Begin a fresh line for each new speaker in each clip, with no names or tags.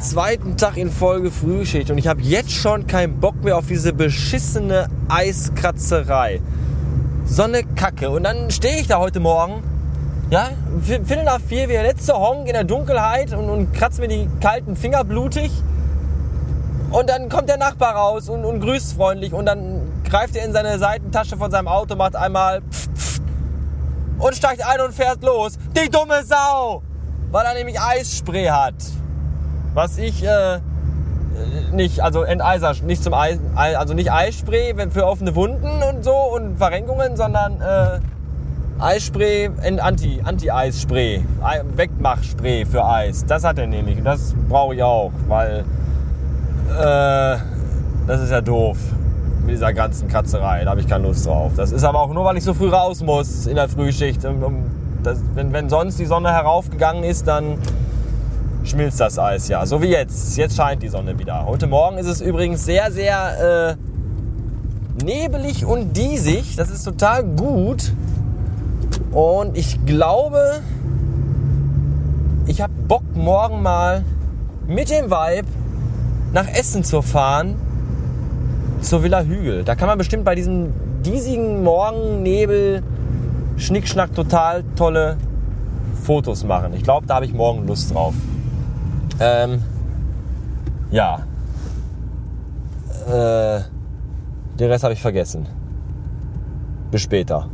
Zweiten Tag in Folge Frühschicht und ich habe jetzt schon keinen Bock mehr auf diese beschissene Eiskratzerei. So eine Kacke. Und dann stehe ich da heute Morgen, ja, Viertel nach vier, wie der letzte Honk in der Dunkelheit und, und kratzt mir die kalten Finger blutig. Und dann kommt der Nachbar raus und, und grüßt freundlich und dann greift er in seine Seitentasche von seinem Auto, macht einmal pf, pf, und steigt ein und fährt los. Die dumme Sau! Weil er nämlich Eisspray hat. Was ich äh, nicht, also Enteiser, nicht zum Eis, also nicht Eisspray für offene Wunden und so und Verrenkungen, sondern äh, Eisspray, Anti, Anti-Eisspray, Wegmachspray für Eis. Das hat er nämlich. Und das brauche ich auch, weil äh, das ist ja doof mit dieser ganzen Katzerei. Da habe ich keine Lust drauf. Das ist aber auch nur, weil ich so früh raus muss in der Frühschicht. Das, wenn, wenn sonst die Sonne heraufgegangen ist, dann schmilzt das Eis ja. So wie jetzt. Jetzt scheint die Sonne wieder. Heute Morgen ist es übrigens sehr, sehr äh, nebelig und diesig. Das ist total gut. Und ich glaube, ich habe Bock morgen mal mit dem Vibe nach Essen zu fahren. Zur Villa Hügel. Da kann man bestimmt bei diesem diesigen Morgennebel Schnickschnack total tolle Fotos machen. Ich glaube, da habe ich morgen Lust drauf. Ähm, ja. Äh, den Rest habe ich vergessen. Bis später.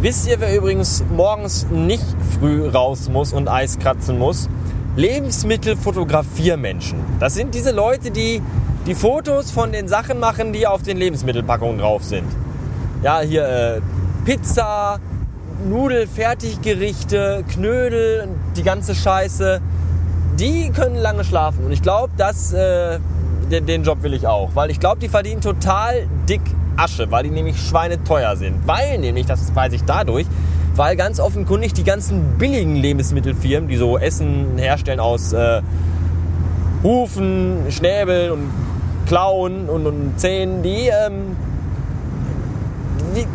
Wisst ihr, wer übrigens morgens nicht früh raus muss und Eis kratzen muss? Lebensmittelfotografiermenschen. Das sind diese Leute, die die Fotos von den Sachen machen, die auf den Lebensmittelpackungen drauf sind. Ja, hier äh, Pizza, Nudelfertiggerichte, Knödel, die ganze Scheiße. Die können lange schlafen. Und ich glaube, äh, den, den Job will ich auch. Weil ich glaube, die verdienen total dick Asche, weil die nämlich schweineteuer sind. Weil nämlich, das weiß ich dadurch, weil ganz offenkundig die ganzen billigen Lebensmittelfirmen, die so Essen herstellen aus äh, Hufen, Schnäbeln und Klauen und, und Zähnen, die, ähm, die,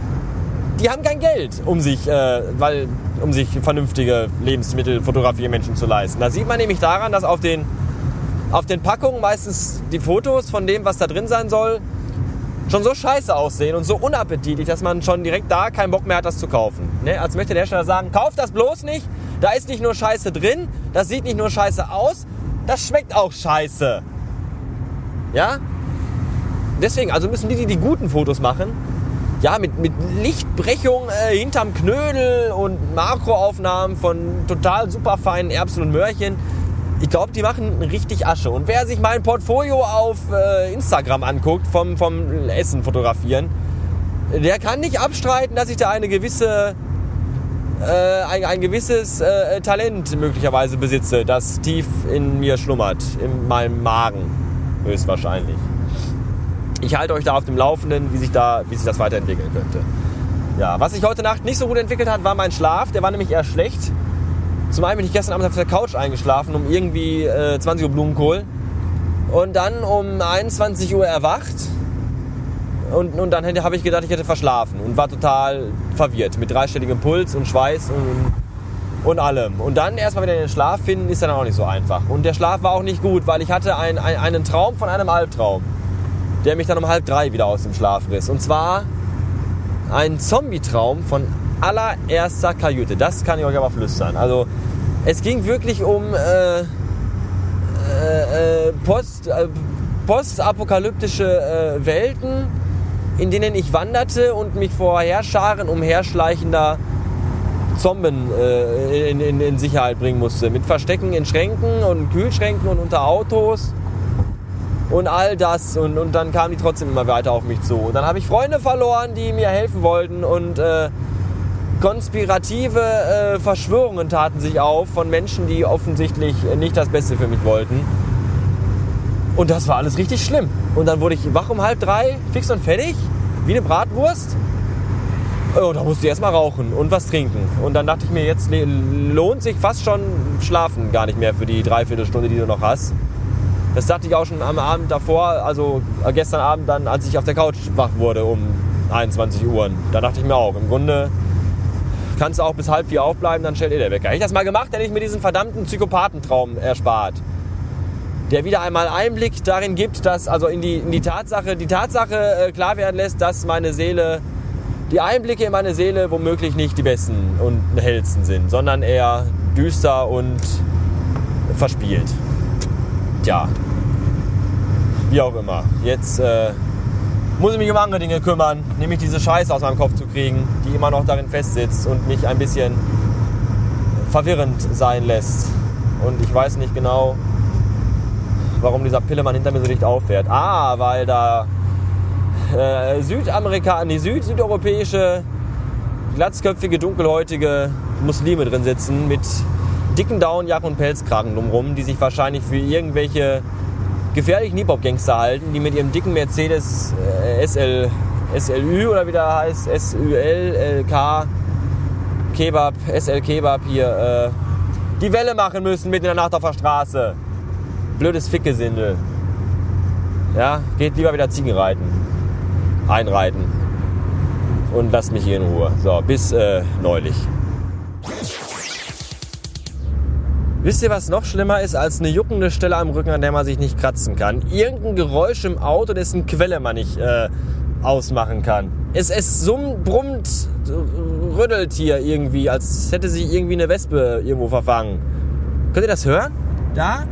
die, haben kein Geld, um sich, äh, weil, um sich vernünftige Lebensmittelfotografie-Menschen zu leisten. Das sieht man nämlich daran, dass auf den, auf den Packungen meistens die Fotos von dem, was da drin sein soll, schon so scheiße aussehen und so unappetitlich, dass man schon direkt da keinen Bock mehr hat, das zu kaufen. Ne? Als möchte der Hersteller sagen, kauft das bloß nicht, da ist nicht nur Scheiße drin, das sieht nicht nur scheiße aus, das schmeckt auch scheiße. Ja? Deswegen, also müssen die, die die guten Fotos machen, ja, mit, mit Lichtbrechung äh, hinterm Knödel und Makroaufnahmen von total super feinen Erbsen und Möhrchen. Ich glaube, die machen richtig Asche. Und wer sich mein Portfolio auf äh, Instagram anguckt, vom, vom Essen fotografieren, der kann nicht abstreiten, dass ich da eine gewisse, äh, ein, ein gewisses äh, Talent möglicherweise besitze, das tief in mir schlummert, in meinem Magen höchstwahrscheinlich. Ich halte euch da auf dem Laufenden, wie sich, da, wie sich das weiterentwickeln könnte. Ja, was sich heute Nacht nicht so gut entwickelt hat, war mein Schlaf. Der war nämlich eher schlecht. Zum einen bin ich gestern Abend auf der Couch eingeschlafen, um irgendwie äh, 20 Uhr Blumenkohl. Und dann um 21 Uhr erwacht. Und, und dann habe ich gedacht, ich hätte verschlafen und war total verwirrt mit dreistelligem Puls und Schweiß und und allem. Und dann erstmal wieder in den Schlaf finden, ist dann auch nicht so einfach. Und der Schlaf war auch nicht gut, weil ich hatte ein, ein, einen Traum von einem Albtraum, der mich dann um halb drei wieder aus dem Schlaf riss. Und zwar ein Zombie-Traum von allererster Kajüte. Das kann ich euch aber flüstern. Also es ging wirklich um äh, äh, äh Post, äh, postapokalyptische äh, Welten, in denen ich wanderte und mich vor Herrscharen umherschleichender Zombien äh, in, in, in, Sicherheit bringen musste. Mit Verstecken in Schränken und Kühlschränken und unter Autos und all das. Und, und dann kamen die trotzdem immer weiter auf mich zu. Und dann habe ich Freunde verloren, die mir helfen wollten und konspirative äh, Verschwörungen taten sich auf von Menschen, die offensichtlich nicht das Beste für mich wollten. Und das war alles richtig schlimm. Und dann wurde ich wach um halb drei, fix und fertig, wie eine Bratwurst. Oh, da musste ich erstmal rauchen und was trinken. Und dann dachte ich mir, jetzt lohnt sich fast schon Schlafen gar nicht mehr für die Dreiviertelstunde, die du noch hast. Das dachte ich auch schon am Abend davor, also gestern Abend dann, als ich auf der Couch wach wurde um 21 Uhr. Da dachte ich mir auch, im Grunde kannst du auch bis halb vier aufbleiben, dann stellt ihr der Wecker. Hätte ich das mal gemacht, hätte ich mir diesen verdammten Psychopathentraum erspart. Der wieder einmal Einblick darin gibt, dass, also in die, in die Tatsache, die Tatsache äh, klar werden lässt, dass meine Seele die Einblicke in meine Seele womöglich nicht die besten und hellsten sind, sondern eher düster und verspielt. Tja, wie auch immer. Jetzt äh, muss ich mich um andere Dinge kümmern, nämlich diese Scheiße aus meinem Kopf zu kriegen, die immer noch darin festsitzt und mich ein bisschen verwirrend sein lässt. Und ich weiß nicht genau, warum dieser Pillemann hinter mir so dicht auffährt. Ah, weil da äh, Südamerika, nee, Süd, südeuropäische, glatzköpfige, dunkelhäutige Muslime drin sitzen mit dicken Downjacken und Pelzkragen drumrum, die sich wahrscheinlich für irgendwelche gefährlichen Hip-Hop-Gangster halten, die mit ihrem dicken Mercedes äh, SL, SLÜ oder wie der heißt, SUL, LK, Kebab, SL Kebab hier, äh, die Welle machen müssen mitten in der Nacht auf der Straße. Blödes Fickgesindel. Ja, geht lieber wieder Ziegen reiten einreiten und lasst mich hier in Ruhe. So, bis äh, neulich. Wisst ihr, was noch schlimmer ist als eine juckende Stelle am Rücken, an der man sich nicht kratzen kann? Irgendein Geräusch im Auto, dessen Quelle man nicht äh, ausmachen kann. Es, es summt, brummt, rüttelt hier irgendwie, als hätte sich irgendwie eine Wespe irgendwo verfangen. Könnt ihr das hören? Da?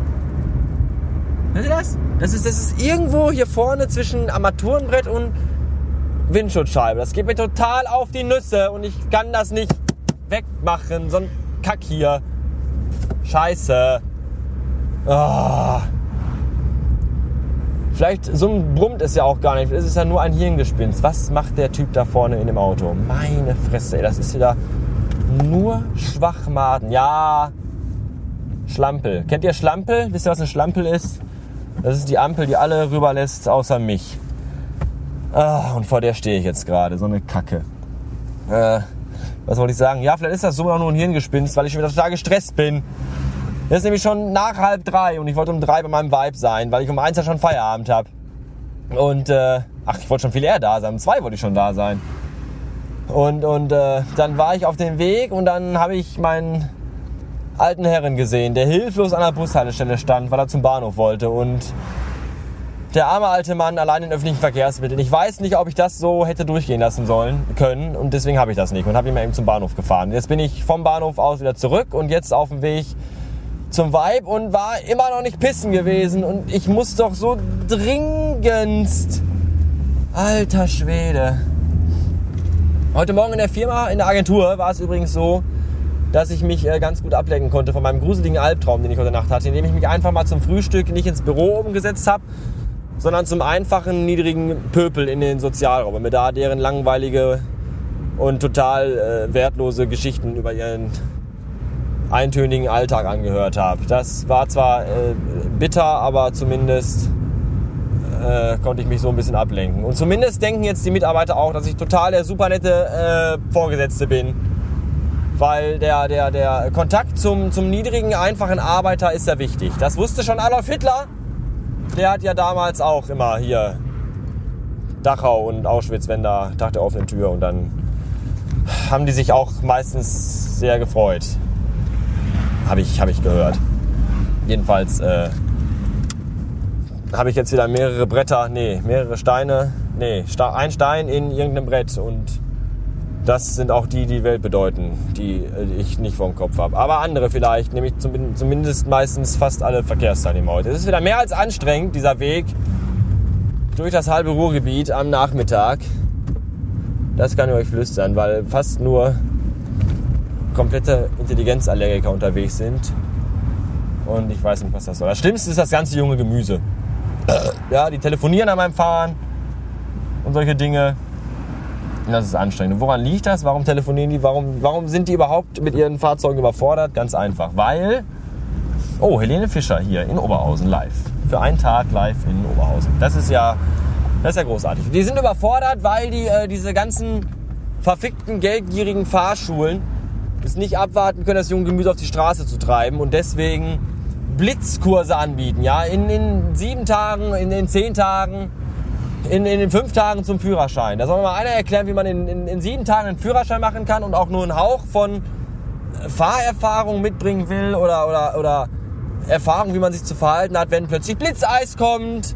Hört ihr das? Das ist, das ist irgendwo hier vorne zwischen Armaturenbrett und Windschutzscheibe. Das geht mir total auf die Nüsse und ich kann das nicht wegmachen. So ein Kack hier. Scheiße. Oh. Vielleicht so brummt es ja auch gar nicht. Es ist ja nur ein Hirngespinst. Was macht der Typ da vorne in dem Auto? Meine Fresse, ey, das ist wieder nur Schwachmaten. Ja, Schlampel. Kennt ihr Schlampel? Wisst ihr, was eine Schlampel ist? Das ist die Ampel, die alle rüberlässt, außer mich. Ah, und vor der stehe ich jetzt gerade, so eine Kacke. Äh, was wollte ich sagen? Ja, vielleicht ist das so noch nur ein Hirngespinst, weil ich schon wieder total gestresst bin. Es ist nämlich schon nach halb drei und ich wollte um drei bei meinem Vibe sein, weil ich um eins ja schon Feierabend habe. Und, äh, ach, ich wollte schon viel eher da sein. Um zwei wollte ich schon da sein. Und, und äh, dann war ich auf dem Weg und dann habe ich meinen alten Herren gesehen, der hilflos an der Bushaltestelle stand, weil er zum Bahnhof wollte. Und der arme alte Mann allein in öffentlichen Verkehrsmitteln. Ich weiß nicht, ob ich das so hätte durchgehen lassen sollen können und deswegen habe ich das nicht und habe ihn mal eben zum Bahnhof gefahren. Jetzt bin ich vom Bahnhof aus wieder zurück und jetzt auf dem Weg zum Vibe und war immer noch nicht pissen gewesen und ich muss doch so dringendst. Alter Schwede. Heute Morgen in der Firma, in der Agentur war es übrigens so, dass ich mich äh, ganz gut ablenken konnte von meinem gruseligen Albtraum, den ich heute Nacht hatte, indem ich mich einfach mal zum Frühstück nicht ins Büro umgesetzt habe, sondern zum einfachen, niedrigen Pöpel in den Sozialraum und mir da deren langweilige und total äh, wertlose Geschichten über ihren eintönigen Alltag angehört habe. Das war zwar äh, bitter, aber zumindest äh, konnte ich mich so ein bisschen ablenken. Und zumindest denken jetzt die Mitarbeiter auch, dass ich total der super nette äh, Vorgesetzte bin. Weil der, der, der Kontakt zum, zum niedrigen, einfachen Arbeiter ist ja wichtig. Das wusste schon Adolf Hitler der hat ja damals auch immer hier Dachau und Auschwitz, wenn da Tag der offenen Tür und dann haben die sich auch meistens sehr gefreut. Habe ich, hab ich gehört. Jedenfalls äh, habe ich jetzt wieder mehrere Bretter, nee, mehrere Steine, nee, ein Stein in irgendeinem Brett und das sind auch die, die Welt bedeuten, die äh, ich nicht vom Kopf habe. Aber andere vielleicht, nämlich zumindest meistens fast alle Verkehrsteilnehmer heute. Es ist wieder mehr als anstrengend, dieser Weg durch das halbe Ruhrgebiet am Nachmittag. Das kann ich euch flüstern, weil fast nur komplette Intelligenzallergiker unterwegs sind. Und ich weiß nicht, was das soll. Das Schlimmste ist das ganze junge Gemüse. Ja, die telefonieren an meinem Fahren und solche Dinge. Das ist anstrengend. woran liegt das? Warum telefonieren die? Warum, warum sind die überhaupt mit ihren Fahrzeugen überfordert? Ganz einfach. Weil, oh, Helene Fischer hier in Oberhausen live. Für einen Tag live in Oberhausen. Das ist ja, das ist ja großartig. Die sind überfordert, weil die äh, diese ganzen verfickten, geldgierigen Fahrschulen es nicht abwarten können, das junge Gemüse auf die Straße zu treiben und deswegen Blitzkurse anbieten. Ja, in, in sieben Tagen, in, in zehn Tagen, in, in den fünf Tagen zum Führerschein. Da soll mir mal einer erklären, wie man in, in, in sieben Tagen einen Führerschein machen kann und auch nur einen Hauch von Fahrerfahrung mitbringen will oder, oder, oder Erfahrung, wie man sich zu verhalten hat, wenn plötzlich Blitzeis kommt.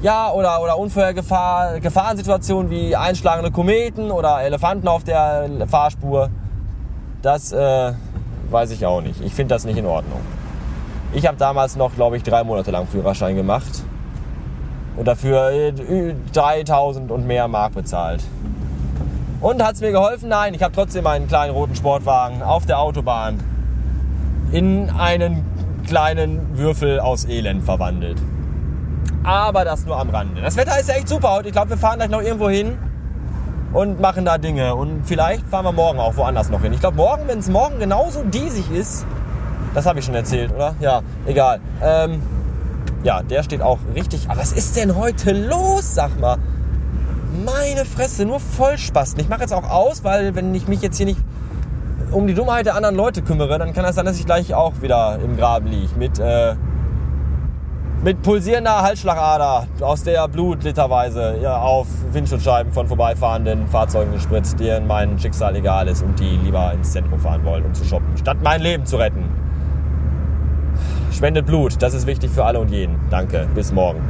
Ja, oder, oder Unfallgefahr, Gefahrensituationen wie einschlagende Kometen oder Elefanten auf der Fahrspur. Das äh, weiß ich auch nicht. Ich finde das nicht in Ordnung. Ich habe damals noch, glaube ich, drei Monate lang Führerschein gemacht und dafür 3000 und mehr Mark bezahlt. Und hat es mir geholfen? Nein, ich habe trotzdem einen kleinen roten Sportwagen auf der Autobahn in einen kleinen Würfel aus Elend verwandelt. Aber das nur am Rande. Das Wetter ist ja echt super heute. Ich glaube, wir fahren gleich noch irgendwo hin und machen da Dinge. Und vielleicht fahren wir morgen auch woanders noch hin. Ich glaube, morgen, wenn es morgen genauso diesig ist, das habe ich schon erzählt, oder? Ja, egal. Ähm, ja, der steht auch richtig. Aber was ist denn heute los, sag mal? Meine Fresse, nur Vollspasten. Ich mache jetzt auch aus, weil wenn ich mich jetzt hier nicht um die Dummheit der anderen Leute kümmere, dann kann das sein, dass ich gleich auch wieder im Graben liege. Mit, äh, mit pulsierender Halsschlagader, aus der Blut literweise ja, auf Windschutzscheiben von vorbeifahrenden Fahrzeugen gespritzt, denen mein Schicksal egal ist und die lieber ins Zentrum fahren wollen, um zu shoppen, statt mein Leben zu retten. Spendet Blut, das ist wichtig für alle und jeden. Danke, bis morgen.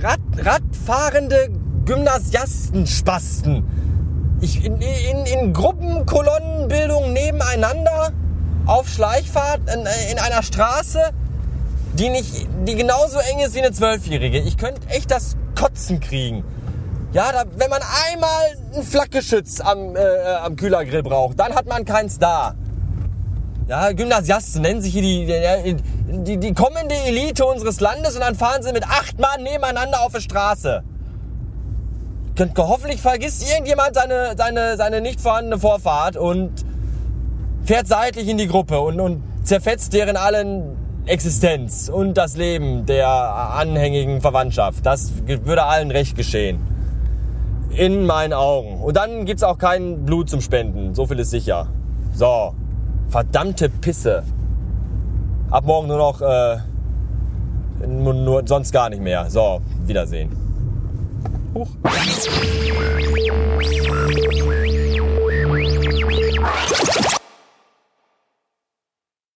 Rad, Radfahrende Gymnasiastenspasten. Ich, in, in, in Gruppenkolonnenbildung nebeneinander auf Schleichfahrt in, in, einer Straße, die, nicht, die genauso eng ist wie eine Zwölfjährige. Ich könnte echt das Kotzen kriegen. Ja, da, wenn man einmal ein Flakgeschütz am, äh, am Kühlergrill braucht, dann hat man keins da. Ja, Gymnasiasten nennen sich hier die, die, die, kommende Elite unseres Landes und dann fahren sie mit acht Mann nebeneinander auf der Straße. Hoffentlich vergisst irgendjemand seine, seine, seine nicht vorhandene Vorfahrt und fährt seitlich in die Gruppe und, und zerfetzt deren allen Existenz und das Leben der anhängigen Verwandtschaft. Das würde allen recht geschehen. In meinen Augen. Und dann gibt's auch kein Blut zum Spenden. So viel ist sicher. So. Verdammte Pisse. Ab morgen nur noch, äh, nur, nur, sonst gar nicht mehr. So, Wiedersehen. Huch.